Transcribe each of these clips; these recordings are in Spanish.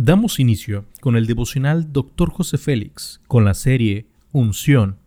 Damos inicio con el devocional Dr. José Félix con la serie Unción.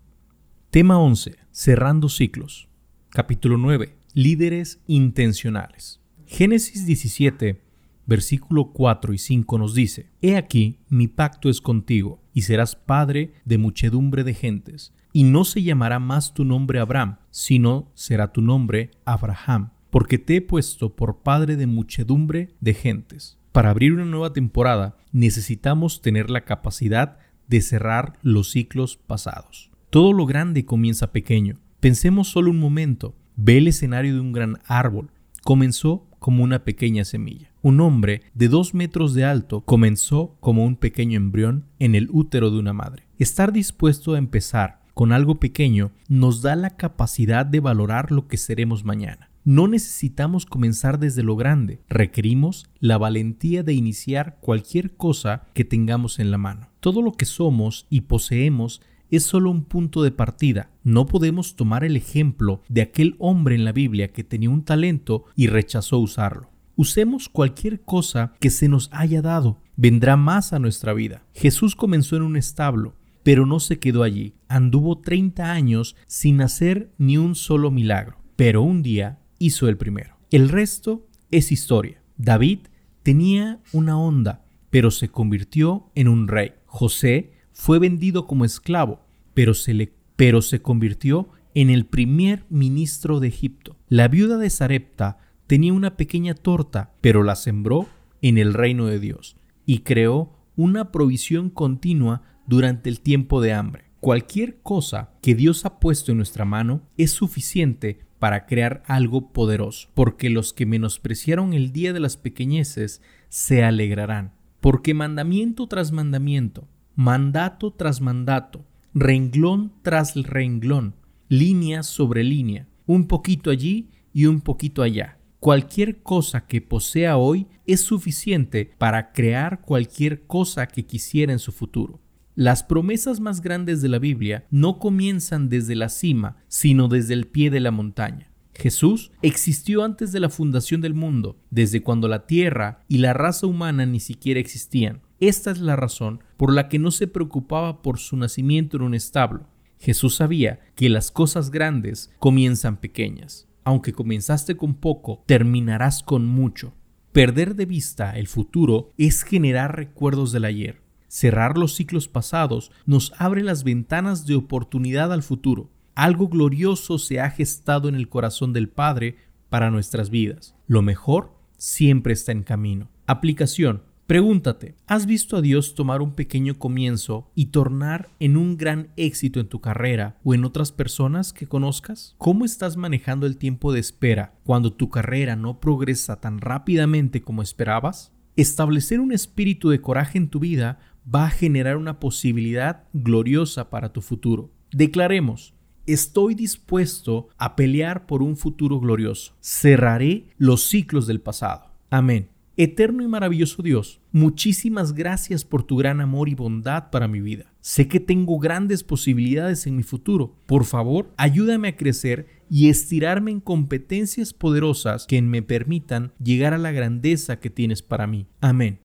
Tema 11. Cerrando ciclos. Capítulo 9. Líderes intencionales. Génesis 17, versículo 4 y 5 nos dice, He aquí, mi pacto es contigo, y serás padre de muchedumbre de gentes, y no se llamará más tu nombre Abraham, sino será tu nombre Abraham, porque te he puesto por padre de muchedumbre de gentes para abrir una nueva temporada necesitamos tener la capacidad de cerrar los ciclos pasados. Todo lo grande comienza pequeño. Pensemos solo un momento. Ve el escenario de un gran árbol. Comenzó como una pequeña semilla. Un hombre de dos metros de alto comenzó como un pequeño embrión en el útero de una madre. Estar dispuesto a empezar con algo pequeño nos da la capacidad de valorar lo que seremos mañana. No necesitamos comenzar desde lo grande, requerimos la valentía de iniciar cualquier cosa que tengamos en la mano. Todo lo que somos y poseemos es solo un punto de partida. No podemos tomar el ejemplo de aquel hombre en la Biblia que tenía un talento y rechazó usarlo. Usemos cualquier cosa que se nos haya dado, vendrá más a nuestra vida. Jesús comenzó en un establo, pero no se quedó allí. Anduvo 30 años sin hacer ni un solo milagro. Pero un día hizo el primero. El resto es historia. David tenía una onda, pero se convirtió en un rey. José fue vendido como esclavo, pero se, le, pero se convirtió en el primer ministro de Egipto. La viuda de Sarepta tenía una pequeña torta, pero la sembró en el reino de Dios y creó una provisión continua durante el tiempo de hambre. Cualquier cosa que Dios ha puesto en nuestra mano es suficiente para crear algo poderoso, porque los que menospreciaron el día de las pequeñeces se alegrarán, porque mandamiento tras mandamiento, mandato tras mandato, renglón tras renglón, línea sobre línea, un poquito allí y un poquito allá. Cualquier cosa que posea hoy es suficiente para crear cualquier cosa que quisiera en su futuro. Las promesas más grandes de la Biblia no comienzan desde la cima, sino desde el pie de la montaña. Jesús existió antes de la fundación del mundo, desde cuando la tierra y la raza humana ni siquiera existían. Esta es la razón por la que no se preocupaba por su nacimiento en un establo. Jesús sabía que las cosas grandes comienzan pequeñas. Aunque comenzaste con poco, terminarás con mucho. Perder de vista el futuro es generar recuerdos del ayer. Cerrar los ciclos pasados nos abre las ventanas de oportunidad al futuro. Algo glorioso se ha gestado en el corazón del Padre para nuestras vidas. Lo mejor siempre está en camino. Aplicación. Pregúntate, ¿has visto a Dios tomar un pequeño comienzo y tornar en un gran éxito en tu carrera o en otras personas que conozcas? ¿Cómo estás manejando el tiempo de espera cuando tu carrera no progresa tan rápidamente como esperabas? Establecer un espíritu de coraje en tu vida va a generar una posibilidad gloriosa para tu futuro. Declaremos, estoy dispuesto a pelear por un futuro glorioso. Cerraré los ciclos del pasado. Amén. Eterno y maravilloso Dios, muchísimas gracias por tu gran amor y bondad para mi vida. Sé que tengo grandes posibilidades en mi futuro. Por favor, ayúdame a crecer y estirarme en competencias poderosas que me permitan llegar a la grandeza que tienes para mí. Amén.